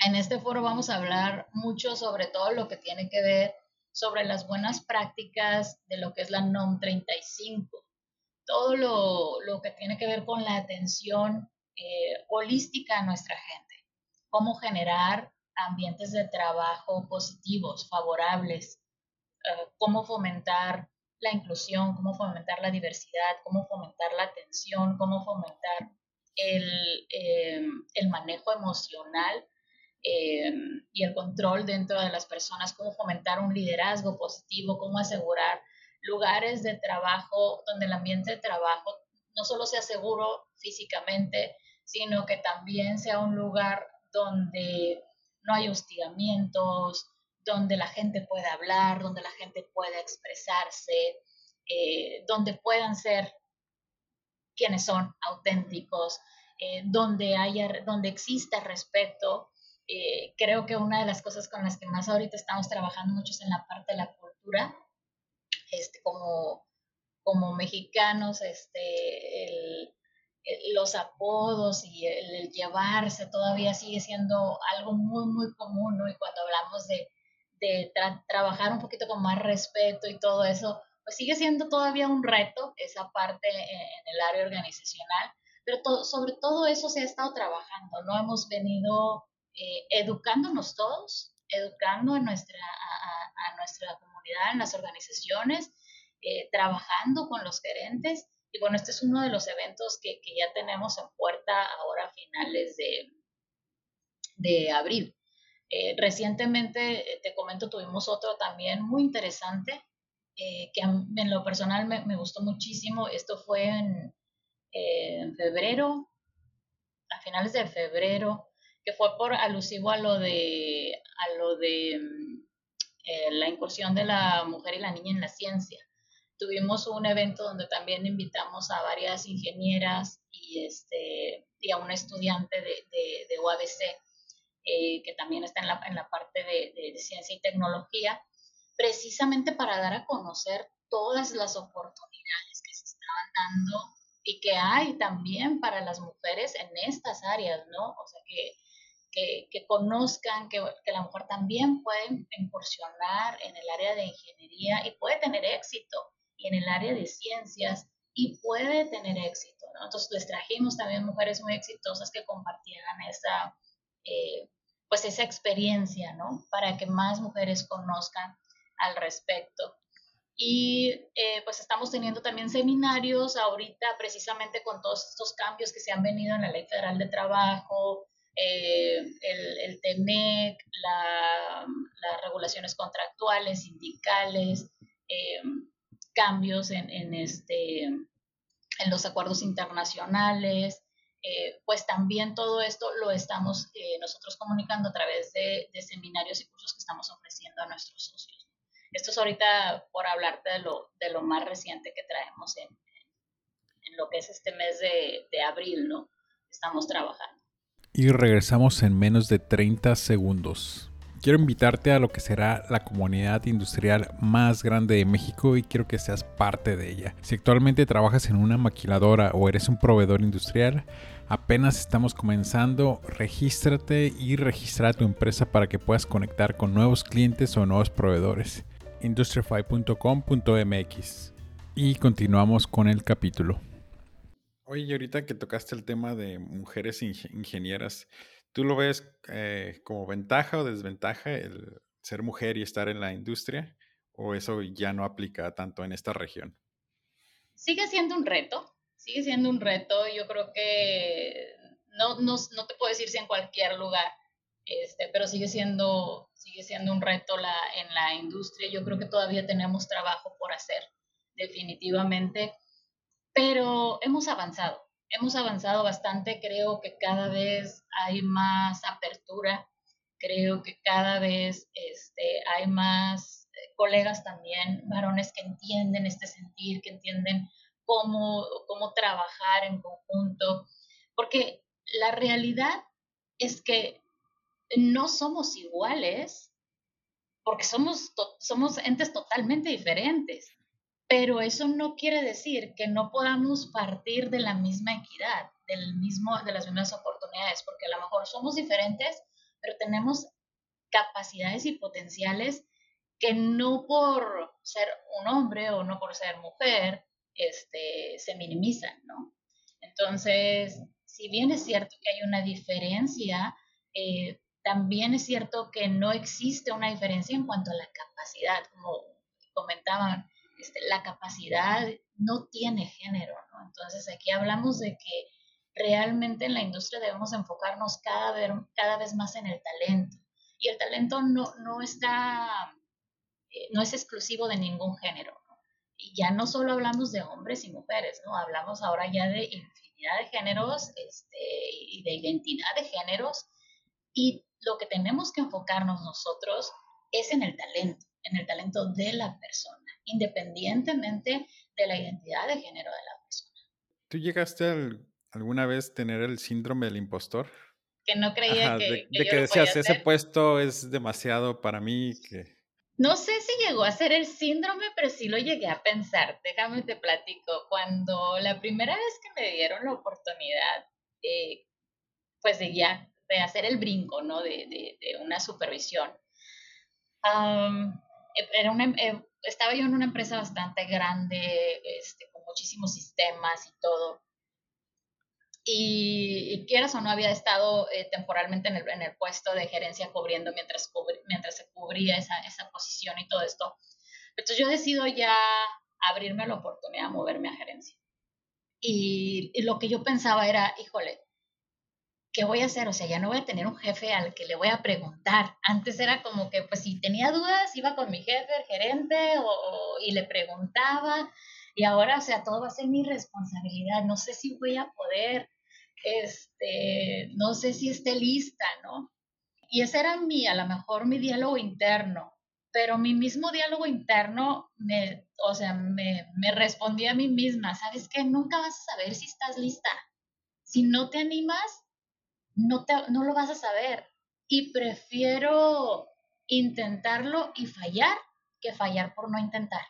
En este foro vamos a hablar mucho sobre todo lo que tiene que ver sobre las buenas prácticas de lo que es la NOM 35, todo lo, que tiene que ver con la atención eh, holística a nuestra gente, cómo generar ambientes de trabajo positivos, favorables, eh, cómo fomentar la inclusión, cómo fomentar la diversidad, cómo fomentar la atención, cómo fomentar el, eh, el manejo emocional y el control dentro de las personas, cómo fomentar un liderazgo positivo, cómo asegurar lugares de trabajo donde el ambiente de trabajo no solo sea seguro físicamente, sino que también sea un lugar donde no hay hostigamientos, donde la gente pueda hablar, donde la gente pueda expresarse, eh, donde puedan ser quienes son auténticos, eh, donde haya, donde exista respeto. Eh, creo que una de las cosas con las que más ahorita estamos trabajando mucho es en la parte de la cultura, este, como, como mexicanos, este, los apodos y el, llevarse todavía sigue siendo algo muy, muy común, ¿no? Y cuando hablamos de, de trabajar un poquito con más respeto y todo eso, pues sigue siendo todavía un reto esa parte en, el área organizacional, pero sobre todo eso se ha estado trabajando, ¿no? Hemos venido eh, educándonos todos, educando a nuestra, a, nuestra comunidad, en las organizaciones, eh, trabajando con los gerentes. Y bueno, este es uno de los eventos que, que ya tenemos en puerta ahora a finales de, de abril. Eh, recientemente, te comento, tuvimos otro también muy interesante, que en lo personal me, me, gustó muchísimo. Esto fue en febrero, a finales de febrero, que fue por alusivo a lo de, a lo de mm, eh, la incursión de la mujer y la niña en la ciencia. Tuvimos un evento donde también invitamos a varias ingenieras y, este, y a una estudiante de, de, UABC, eh, que también está en la, en la parte de, de ciencia y tecnología, precisamente para dar a conocer todas las oportunidades que se estaban dando y que hay también para las mujeres en estas áreas, ¿no? O sea, que que, conozcan que, que, la mujer también puede incursionar en el área de ingeniería y puede tener éxito, y en el área de ciencias y puede tener éxito. ¿no? Entonces les trajimos también mujeres muy exitosas que compartieran esa, eh, pues esa experiencia, ¿no? Para que más mujeres conozcan al respecto. Y eh, pues estamos teniendo también seminarios ahorita precisamente con todos estos cambios que se han venido en la Ley Federal de Trabajo, eh, el, el, TEMEC, las regulaciones contractuales, sindicales, eh, cambios este, en los acuerdos internacionales, eh, pues también todo esto lo estamos nosotros comunicando a través de, seminarios y cursos que estamos ofreciendo a nuestros socios. Esto es ahorita por hablarte de lo, más reciente que traemos en, lo que es este mes de abril, ¿no? Estamos trabajando y regresamos en menos de 30 segundos. Quiero invitarte a lo que será la comunidad industrial más grande de México y quiero que seas parte de ella. Si actualmente trabajas en una maquiladora o eres un proveedor industrial, apenas estamos comenzando, regístrate y registra tu empresa para que puedas conectar con nuevos clientes o nuevos proveedores. industrify.com.mx y continuamos con el capítulo. Oye, ahorita que tocaste el tema de mujeres ingenieras, ¿tú lo ves eh, como ventaja o desventaja el ser mujer y estar en la industria? ¿O eso ya no aplica tanto en esta región? Sigue siendo un reto, sigue siendo un reto. Yo creo que no, no, no te puedo decir si en cualquier lugar, este, pero sigue siendo, sigue siendo un reto la, en la industria. Yo creo que todavía tenemos trabajo por hacer, definitivamente pero hemos avanzado, hemos avanzado bastante, creo que cada vez hay más apertura Creo que cada vez este, hay más eh, colegas también, varones que entienden este sentir, que entienden cómo, cómo trabajar en conjunto, porque la realidad es que no somos iguales, porque somos, somos entes totalmente diferentes, pero eso no quiere decir que no podamos partir de la misma equidad, del mismo, de las mismas oportunidades, porque a lo mejor somos diferentes, pero tenemos capacidades y potenciales que no por ser un hombre o no por ser mujer este, se minimizan, ¿no? Entonces, si bien es cierto que hay una diferencia, eh, también es cierto que no existe una diferencia en cuanto a la capacidad, como comentaban, este, la capacidad no tiene género, ¿no? Entonces aquí hablamos de que realmente en la industria debemos enfocarnos cada vez, cada vez más en el talento. Y el talento no, no está, eh, no es exclusivo de ningún género. Y ya no solo hablamos de hombres y mujeres, ¿no? Hablamos ahora ya de de géneros este, y de identidad de géneros. Y lo que tenemos que enfocarnos nosotros es en el talento, en el talento de la persona, independientemente de la identidad de género de la persona. ¿Tú llegaste alguna vez a tener el síndrome del impostor? Que no creía que, de, que, decías, ese puesto es demasiado para mí, que no sé si llegó a ser el síndrome, pero sí lo llegué a pensar. Déjame te platico. Cuando la primera vez que me dieron la oportunidad, eh, pues de ya, de hacer el brinco, ¿no? De, de, una supervisión. era una, eh, estaba yo en una empresa bastante grande, este, con muchísimos sistemas y todo y, quieras o no había estado eh, temporalmente en el, en el, puesto de gerencia cubriendo mientras, mientras se cubría esa, esa posición y todo esto. Entonces yo decido ya abrirme la oportunidad de moverme a gerencia. Y, y, lo que yo pensaba era, híjole, ¿qué voy a hacer? O sea, ya no voy a tener un jefe al que le voy a preguntar. Antes era como que, pues si tenía dudas, iba con mi jefe, el gerente, o, y le preguntaba. Y ahora, o sea, todo va a ser mi responsabilidad. No sé si voy a poder este, no sé si esté lista, ¿no? Y ese era mi, a lo mejor mi diálogo interno, pero mi mismo diálogo interno me, o sea, me, me respondía a mí misma, ¿sabes qué? Nunca vas a saber si estás lista. Si no te animas, no, te, no lo vas a saber. Y prefiero intentarlo y fallar que fallar por no intentar.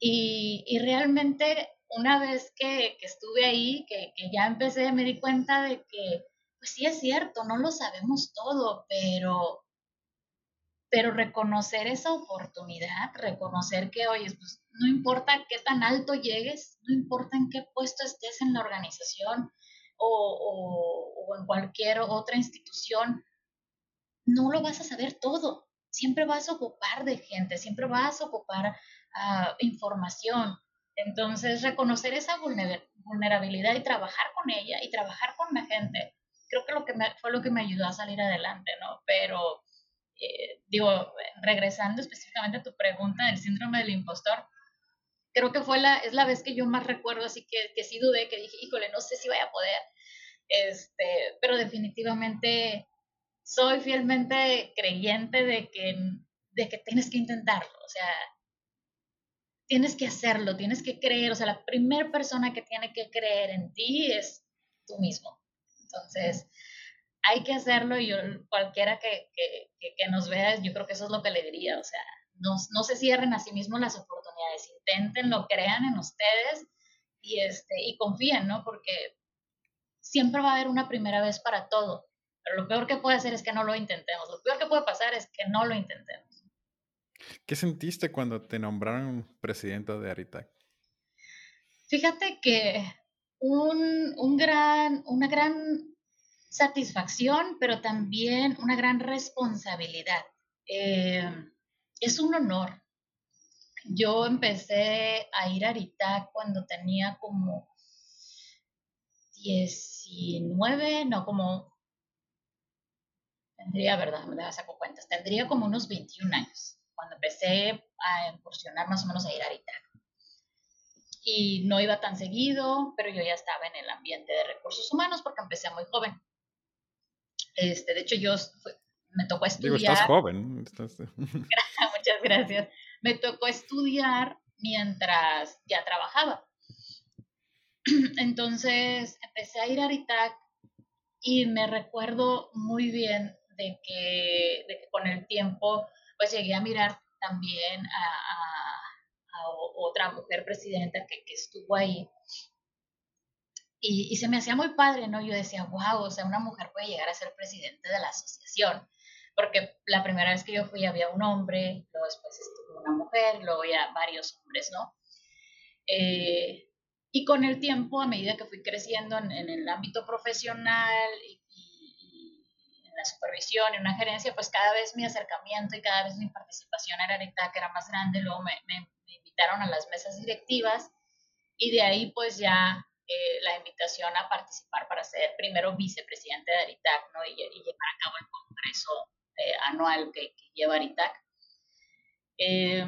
Y, y realmente una vez que, estuve ahí, que, ya empecé, me di cuenta de que, pues sí es cierto, no lo sabemos todo, pero, pero reconocer esa oportunidad, reconocer que, oye, pues no importa qué tan alto llegues, no importa en qué puesto estés en la organización o, o en cualquier otra institución, no lo vas a saber todo. Siempre vas a ocupar de gente, siempre vas a ocupar uh, información. Entonces, reconocer esa vulnerabilidad y trabajar con ella y trabajar con la gente, creo que, lo que fue lo que me ayudó a salir adelante, ¿no? Pero, eh, digo, regresando específicamente a tu pregunta del síndrome del impostor, creo que fue la, es la vez que yo más recuerdo, así que, que sí dudé, que dije, híjole, no sé si voy a poder, este, pero definitivamente soy fielmente creyente de que, de que tienes que intentarlo, o sea, tienes que hacerlo, tienes que creer, o sea, la primera persona que tiene que creer en ti es tú mismo. Entonces, hay que hacerlo y yo, cualquiera que, que, nos vea, yo creo que eso es lo que le diría, o sea, no, no se cierren a sí mismos las oportunidades, inténtenlo, crean en ustedes y, este, y confíen, ¿no? Porque siempre va a haber una primera vez para todo, pero lo peor que puede hacer es que no lo intentemos, lo peor que puede pasar es que no lo intentemos. ¿Qué sentiste cuando te nombraron presidenta de Aritac? Fíjate que un, un gran, una gran satisfacción, pero también una gran responsabilidad. Eh, es un honor. Yo empecé a ir a Aritac cuando tenía como 19, no, como, tendría, ¿verdad? Me saco cuentas, tendría como unos 21 años cuando empecé a incursionar más o menos a ir a Aritac. Y no iba tan seguido, pero yo ya estaba en el ambiente de recursos humanos porque empecé muy joven. Este, de hecho, yo me tocó estudiar. Digo, estás joven. *laughs* *laughs* Muchas gracias. Me tocó estudiar mientras ya trabajaba. *clears throat* Entonces empecé a ir a Aritac y me recuerdo muy bien de que, de que con el tiempo pues llegué a mirar también a, otra mujer presidenta que, que estuvo ahí. Y, y, se me hacía muy padre, ¿no? Yo decía, wow, o sea, una mujer puede llegar a ser presidente de la asociación. Porque la primera vez que yo fui había un hombre, luego después estuvo una mujer, luego ya varios hombres, ¿no? Eh, y con el tiempo, a medida que fui creciendo en, el ámbito profesional y, en la supervisión y una gerencia, pues cada vez mi acercamiento y cada vez mi participación era que era más grande. Luego me, invitaron a las mesas directivas y de ahí pues ya eh, la invitación a participar para ser primero vicepresidente de Aritac ¿no? y, llevar a cabo el congreso eh, anual que, lleva Aritac. Eh,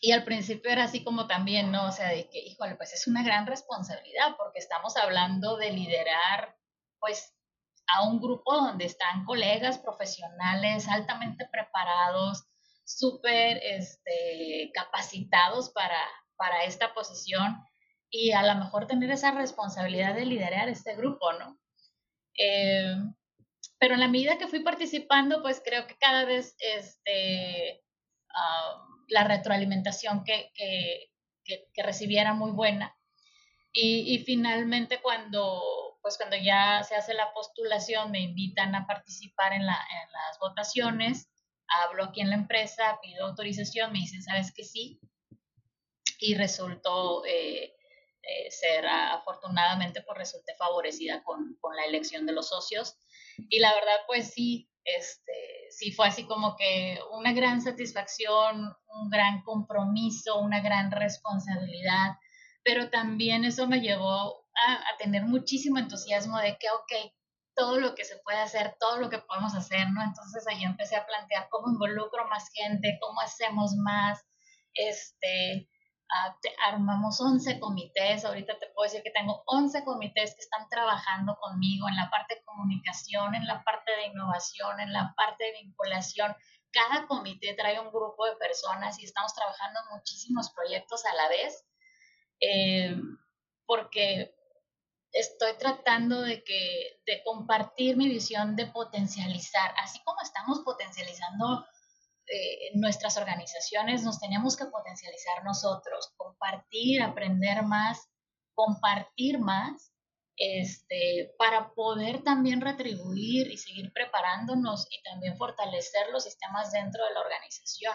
y al principio era así como también, ¿no? O sea, de que, híjole, pues es una gran responsabilidad porque estamos hablando de liderar, pues, a un grupo donde están colegas profesionales altamente preparados, súper este, capacitados para, para esta posición y a lo mejor tener esa responsabilidad de liderar este grupo, ¿no? Eh, pero en la medida que fui participando, pues creo que cada vez este, la retroalimentación que, que, que, recibiera muy buena. Y, y, finalmente cuando, pues cuando ya se hace la postulación, me invitan a participar en, la, en las votaciones, hablo aquí en la empresa, pido autorización, me dicen, ¿sabes que sí? Y resultó eh, eh, ser, afortunadamente, pues resulté favorecida con, con la elección de los socios. Y la verdad, pues sí, este, sí fue así como que una gran satisfacción, un gran compromiso, una gran responsabilidad, pero también eso me llevó a, tener muchísimo entusiasmo de que, ok, todo lo que se puede hacer, todo lo que podemos hacer, ¿no? Entonces ahí empecé a plantear cómo involucro más gente, cómo hacemos más, este, armamos 11 comités, ahorita te puedo decir que tengo 11 comités que están trabajando conmigo en la parte de comunicación, en la parte de innovación, en la parte de vinculación. Cada comité trae un grupo de personas y estamos trabajando muchísimos proyectos a la vez, eh, porque estoy tratando de, que, de compartir mi visión de potencializar, así como estamos potencializando eh, nuestras organizaciones nos tenemos que potencializar nosotros, compartir, aprender más, compartir más, este, para poder también retribuir y seguir preparándonos y también fortalecer los sistemas dentro de la organización.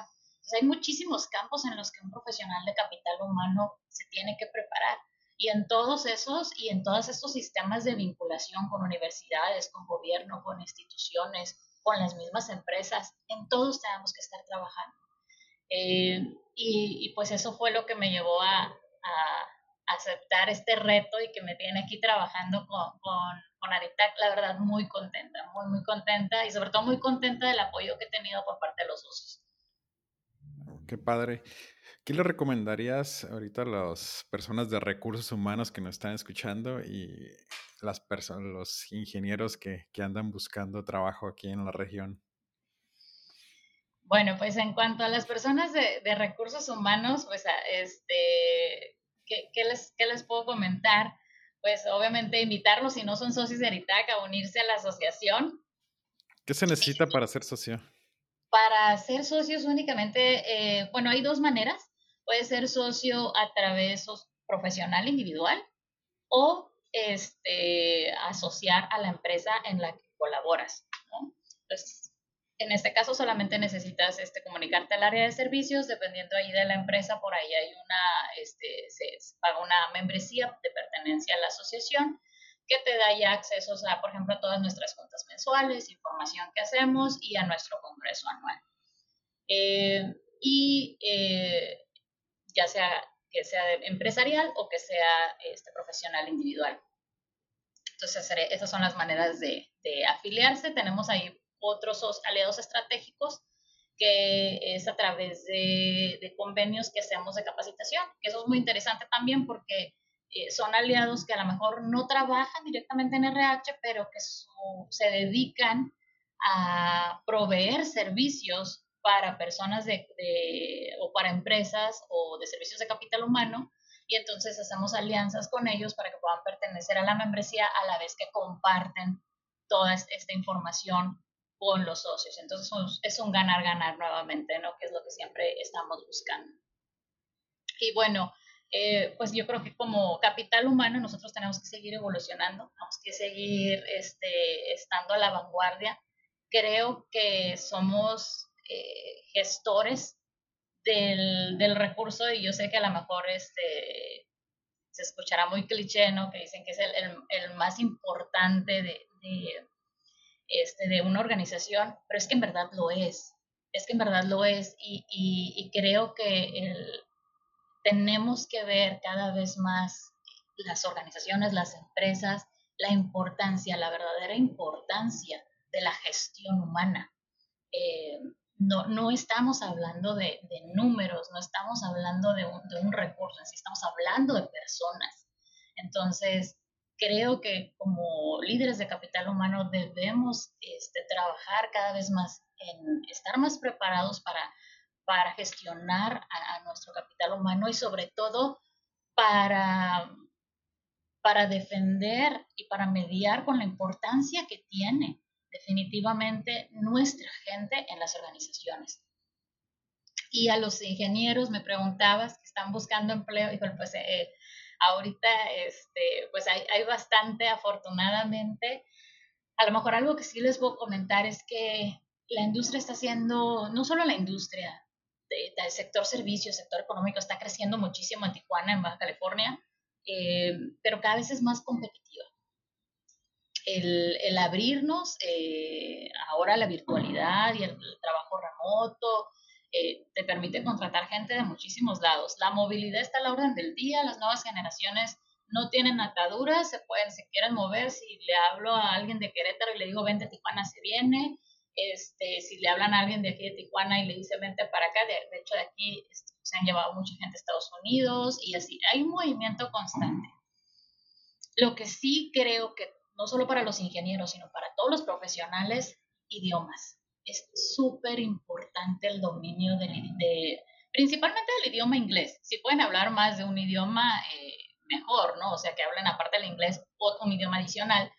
hay muchísimos campos en los que un profesional de capital humano se tiene que preparar. Y en todos esos y en todos estos sistemas de vinculación con universidades, con gobierno, con instituciones, con las mismas empresas, en todos tenemos que estar trabajando. Eh, y, pues eso fue lo que me llevó a, aceptar este reto y que me tiene aquí trabajando con, con, con, Aritac, la verdad muy contenta, muy, muy contenta y sobre todo muy contenta del apoyo que he tenido por parte de los socios. Qué padre. ¿Qué le recomendarías ahorita a las personas de recursos humanos que nos están escuchando y las personas, los ingenieros que, que, andan buscando trabajo aquí en la región? Bueno, pues en cuanto a las personas de, de recursos humanos, pues este, ¿qué, ¿qué, les, ¿qué les puedo comentar? Pues obviamente invitarlos, si no son socios de Aritac, a unirse a la asociación. ¿Qué se necesita para ser socio? Para ser socios únicamente, eh, bueno, hay dos maneras. Puede ser socio a través profesional individual o este, asociar a la empresa en la que colaboras. Entonces, en este caso solamente necesitas este, comunicarte al área de servicios, dependiendo ahí de la empresa, por ahí hay una, este, se paga una membresía de pertenencia a la asociación que te da ya accesos a, por ejemplo, a todas nuestras cuentas mensuales, información que hacemos y a nuestro congreso anual. Eh, y eh, ya sea que sea empresarial o que sea este, profesional individual. Entonces, esas son las maneras de, afiliarse. Tenemos ahí otros aliados estratégicos que es a través de, convenios que hacemos de capacitación, eso es muy interesante también porque eh, son aliados que a lo mejor no trabajan directamente en RH, pero que se dedican a proveer servicios para personas de, o para empresas o de servicios de capital humano y entonces hacemos alianzas con ellos para que puedan pertenecer a la membresía a la vez que comparten toda esta información con los socios. Entonces es un ganar-ganar nuevamente, ¿no? Que es lo que siempre estamos buscando. Y bueno, eh, pues yo creo que como capital humano nosotros tenemos que seguir evolucionando, tenemos que seguir este, estando a la vanguardia. Creo que somos eh, gestores del, del, recurso y yo sé que a lo mejor este, se escuchará muy cliché, ¿no? Que dicen que es el, el, más importante de, de, este, de una organización, pero es que en verdad lo es, es que en verdad lo es y, y, y creo que el, tenemos que ver cada vez más las organizaciones, las empresas, la importancia, la verdadera importancia de la gestión humana. Eh, no, no, estamos hablando de, de, números, no estamos hablando de un, de un recurso, estamos hablando de personas. Entonces, creo que como líderes de capital humano debemos este, trabajar cada vez más en estar más preparados para para gestionar a, nuestro capital humano y sobre todo para, para defender y para mediar con la importancia que tiene definitivamente nuestra gente en las organizaciones. Y a los ingenieros me preguntabas que están buscando empleo, y pues eh, ahorita este, pues hay, hay bastante afortunadamente. A lo mejor algo que sí les puedo comentar es que la industria está haciendo, no solo la industria, el sector servicios, sector económico está creciendo muchísimo en Tijuana, en Baja California, eh, pero cada vez es más competitiva. El, abrirnos, eh, ahora la virtualidad y el, trabajo remoto, eh, te permite contratar gente de muchísimos lados. La movilidad está a la orden del día, las nuevas generaciones no tienen ataduras, se pueden, se quieren mover. Si le hablo a alguien de Querétaro y le digo, vente, Tijuana se viene, este, si le hablan a alguien de aquí de Tijuana y le dice vente para acá, de, hecho de aquí este, se han llevado mucha gente a Estados Unidos y así, hay un movimiento constante. Lo que sí creo que no solo para los ingenieros, sino para todos los profesionales, idiomas. Es súper importante el dominio de, principalmente del idioma inglés. Si pueden hablar más de un idioma, eh, mejor, ¿no? O sea, que hablen aparte del inglés o un idioma adicional.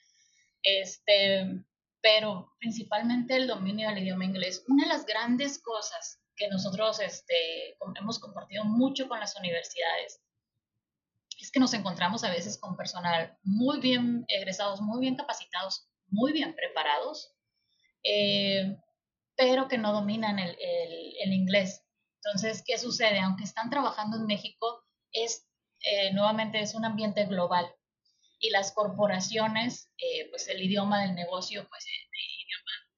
Este, pero principalmente el dominio del idioma inglés. Una de las grandes cosas que nosotros este, hemos compartido mucho con las universidades es que nos encontramos a veces con personal muy bien egresados, muy bien capacitados, muy bien preparados, eh, pero que no dominan el, el, inglés. Entonces, ¿qué sucede? Aunque están trabajando en México, es eh, nuevamente es un ambiente global y las corporaciones, eh, pues el idioma del negocio, pues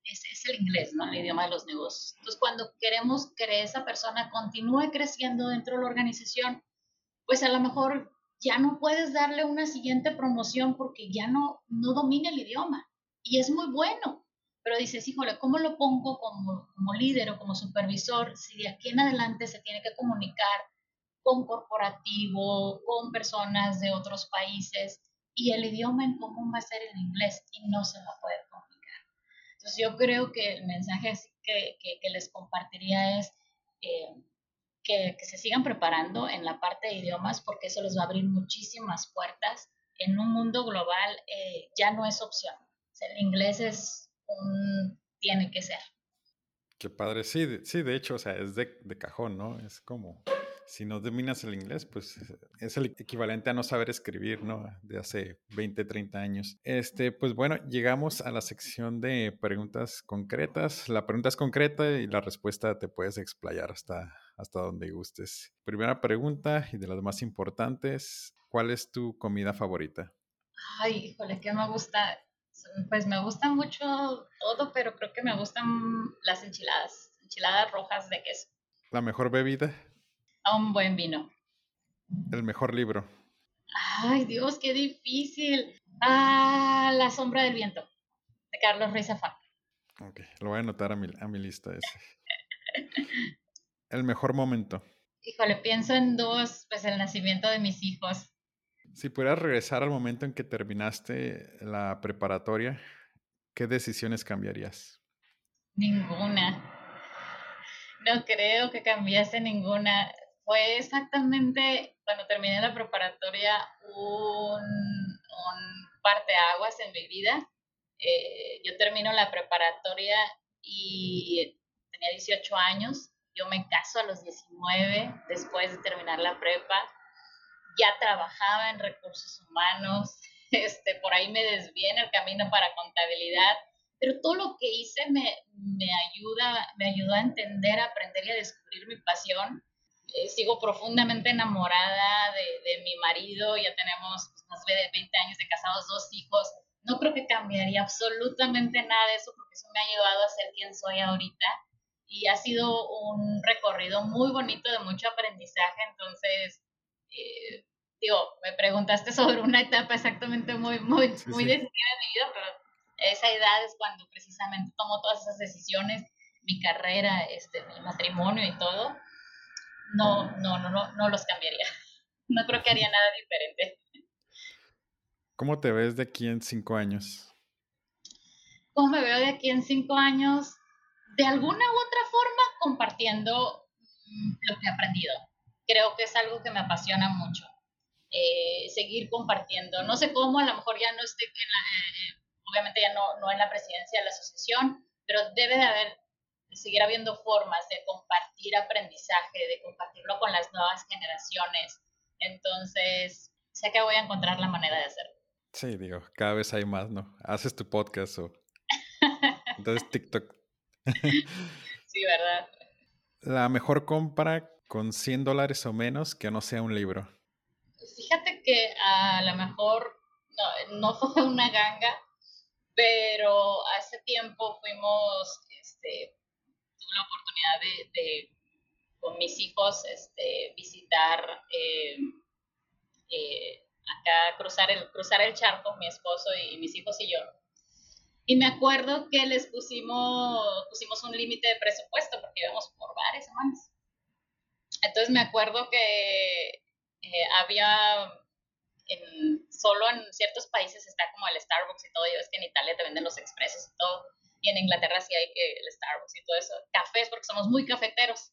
es, es, el inglés, ¿no? El idioma de los negocios. Entonces, cuando queremos que esa persona continúe creciendo dentro de la organización, pues a lo mejor ya no puedes darle una siguiente promoción porque ya no, no domina el idioma. Y es muy bueno. Pero dices, híjole, ¿cómo lo pongo como, como líder o como supervisor si de aquí en adelante se tiene que comunicar con corporativo, con personas de otros países? y el idioma en común va a ser el inglés y no se va a poder comunicar. Entonces yo creo que el mensaje que, que, les compartiría es eh, que, que, se sigan preparando en la parte de idiomas porque eso les va a abrir muchísimas puertas. En un mundo global eh, ya no es opción. el inglés es un... tiene que ser. Qué padre, sí, sí, de hecho, o sea, es de, de cajón, ¿no? Es como si no dominas el inglés, pues es el equivalente a no saber escribir, ¿no? De hace 20, 30 años. Este, pues bueno, llegamos a la sección de preguntas concretas. La pregunta es concreta y la respuesta te puedes explayar hasta, hasta donde gustes. Primera pregunta y de las más importantes, ¿cuál es tu comida favorita? Ay, híjole, que me gusta. Pues me gusta mucho todo, pero creo que me gustan las enchiladas, enchiladas rojas de queso. ¿La mejor bebida? a un buen vino. El mejor libro. Ay, Dios, qué difícil. Ah, La sombra del viento, de Carlos Ruiz Zafán. Ok, lo voy a anotar a mi, a mi lista ese. *laughs* El mejor momento. Híjole, pienso en dos, pues el nacimiento de mis hijos. Si pudieras regresar al momento en que terminaste la preparatoria, ¿qué decisiones cambiarías? Ninguna. No creo que cambiase ninguna. Fue exactamente cuando terminé la preparatoria un, un parteaguas en mi vida. Eh, yo termino la preparatoria y tenía 18 años. Yo me caso a los 19 después de terminar la prepa. Ya trabajaba en recursos humanos. *laughs* Este, por ahí me desvié en el camino para contabilidad. Pero todo lo que hice me, me ayuda, me ayudó a entender, a aprender y a descubrir mi pasión. Eh, sigo profundamente enamorada de, de mi marido. Ya tenemos pues, más de 20 años de casados, dos hijos no creo que cambiaría absolutamente nada de eso porque eso me ha llevado a ser quien soy ahorita y ha sido un recorrido muy bonito de mucho aprendizaje, entonces, eh, digo, me preguntaste *laughs* sobre una etapa exactamente muy, muy, muy decisiva de mi vida, pero esa edad es cuando precisamente tomo todas esas decisiones, mi carrera, este, mi matrimonio y todo, no, no, no, no, no los cambiaría. *laughs* No creo que haría nada diferente. ¿Cómo te ves de aquí en cinco años? ¿Cómo me veo de aquí en cinco años? De alguna u otra forma compartiendo mm, lo que he aprendido. Creo que es algo que me apasiona mucho. Eh, seguir compartiendo. No sé cómo, a lo mejor ya no esté en la, eh, eh, obviamente ya no, no en la presidencia de la asociación, pero debe de haber, seguir habiendo formas de compartir aprendizaje, de compartirlo con las nuevas generaciones. Entonces, sé que voy a encontrar la manera de hacerlo. Sí, digo, cada vez hay más, ¿no? Haces tu podcast o... *laughs* Entonces TikTok. Sí, ¿verdad? La mejor compra con 100 dólares o menos que no sea un libro. Fíjate que a lo mejor no, no *laughs* fue una ganga, pero hace tiempo fuimos, este, tuve la oportunidad de, de con mis hijos, este, visitar eh, eh, acá cruzar el, cruzar el charco, mi esposo y, mis hijos y yo. Y me acuerdo que les pusimos, pusimos un límite de presupuesto porque íbamos por bares, semanas. Entonces me acuerdo que eh, había en, solo en ciertos países está como el Starbucks y todo, y ves que en Italia te venden los expresos y todo, y en Inglaterra sí hay el Starbucks y todo eso, cafés porque somos muy cafeteros.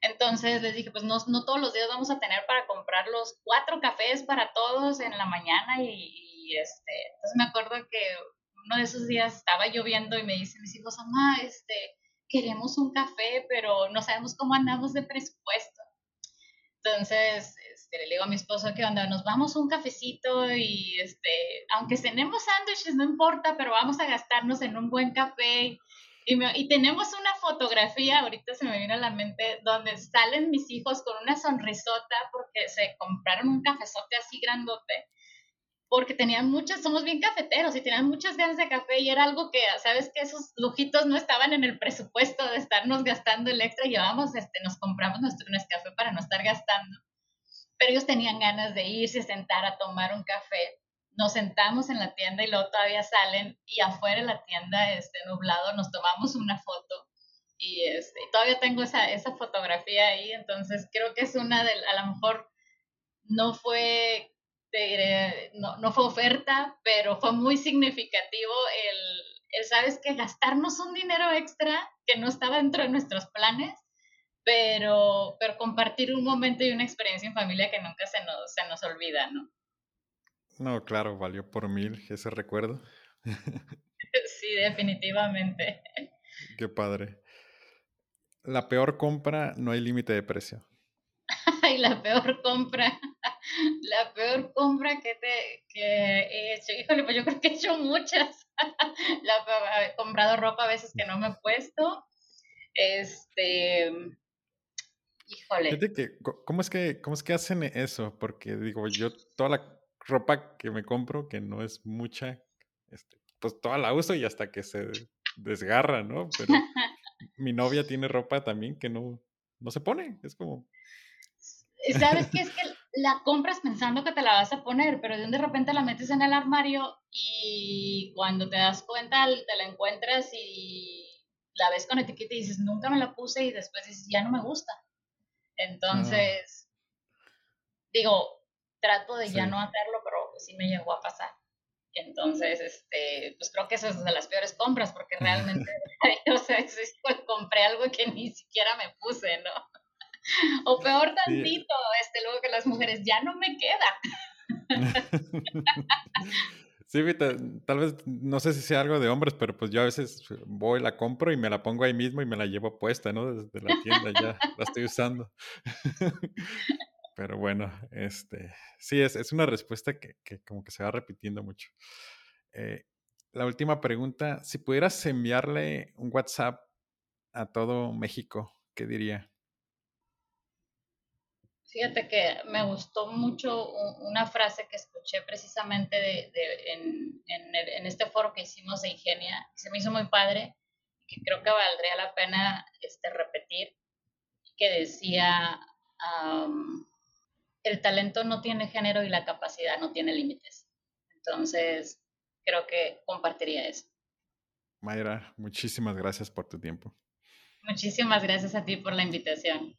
Entonces les dije, pues no, no todos los días vamos a tener para comprar los cuatro cafés para todos en la mañana y, este, entonces me acuerdo que uno de esos días estaba lloviendo y me dicen mis hijos, mamá, este, queremos un café, pero no sabemos cómo andamos de presupuesto. Entonces, este, le digo a mi esposo que onda, nos vamos un cafecito y este, aunque cenemos sándwiches, no importa, pero vamos a gastarnos en un buen café y, tenemos una fotografía, ahorita se me viene a la mente, donde salen mis hijos con una sonrisota porque se compraron un cafezote así grandote, porque tenían muchas, somos bien cafeteros y tenían muchas ganas de café y era algo que, sabes que esos lujitos no estaban en el presupuesto de estarnos gastando el extra, llevamos, este, nos compramos nuestro café para no estar gastando, pero ellos tenían ganas de irse, sentar a tomar un café. Nos sentamos en la tienda y luego todavía salen y afuera de la tienda este, nublado nos tomamos una foto. Y este, todavía tengo esa, esa fotografía ahí, entonces creo que es una de, a lo mejor no fue, no, no, fue oferta, pero fue muy significativo el, el, sabes que gastarnos un dinero extra que no estaba dentro de nuestros planes, pero, pero compartir un momento y una experiencia en familia que nunca se nos, se nos olvida, ¿no? No, claro, valió por mil ese recuerdo. *laughs* Sí, definitivamente. Qué padre. La peor compra, no hay límite de precio. *laughs* Ay, la peor compra, *laughs* la peor compra que, te, que he hecho. Híjole, pues yo creo que he hecho muchas. *laughs* La, he comprado ropa a veces que no me he puesto. Este, híjole. ¿cómo, es que, ¿Cómo es que hacen eso? Porque digo, yo toda la ropa que me compro, que no es mucha, este, pues toda la uso y hasta que se desgarra, ¿no? Pero mi novia tiene ropa también que no, no se pone, es como... ¿Sabes qué? Es que la compras pensando que te la vas a poner, pero de repente la metes en el armario y cuando te das cuenta te la encuentras y la ves con etiqueta y dices, nunca me la puse y después dices, ya no me gusta. Entonces, digo, trato de ya no hacerlo, pero pues sí me llegó a pasar. Entonces, este, pues creo que eso es de las peores compras, porque realmente, *laughs* *laughs* o sea, compré algo que ni siquiera me puse, ¿no? O peor tantito, este, luego que las mujeres, ya no me queda. *laughs* Sí, tal vez, no sé si sea algo de hombres, pero pues yo a veces voy, la compro y me la pongo ahí mismo y me la llevo puesta, ¿no? Desde la tienda ya la estoy usando. *laughs* Pero bueno, este, sí, es, es una respuesta que, que, como que se va repitiendo mucho. Eh, la última pregunta, si pudieras enviarle un WhatsApp a todo México, ¿qué diría? Fíjate que me gustó mucho una frase que escuché precisamente de, en, en, este foro que hicimos de Ingenia, se me hizo muy padre, que creo que valdría la pena este, repetir, que decía, el talento no tiene género y la capacidad no tiene límites. Entonces, creo que compartiría eso. Mayra, muchísimas gracias por tu tiempo. Muchísimas gracias a ti por la invitación.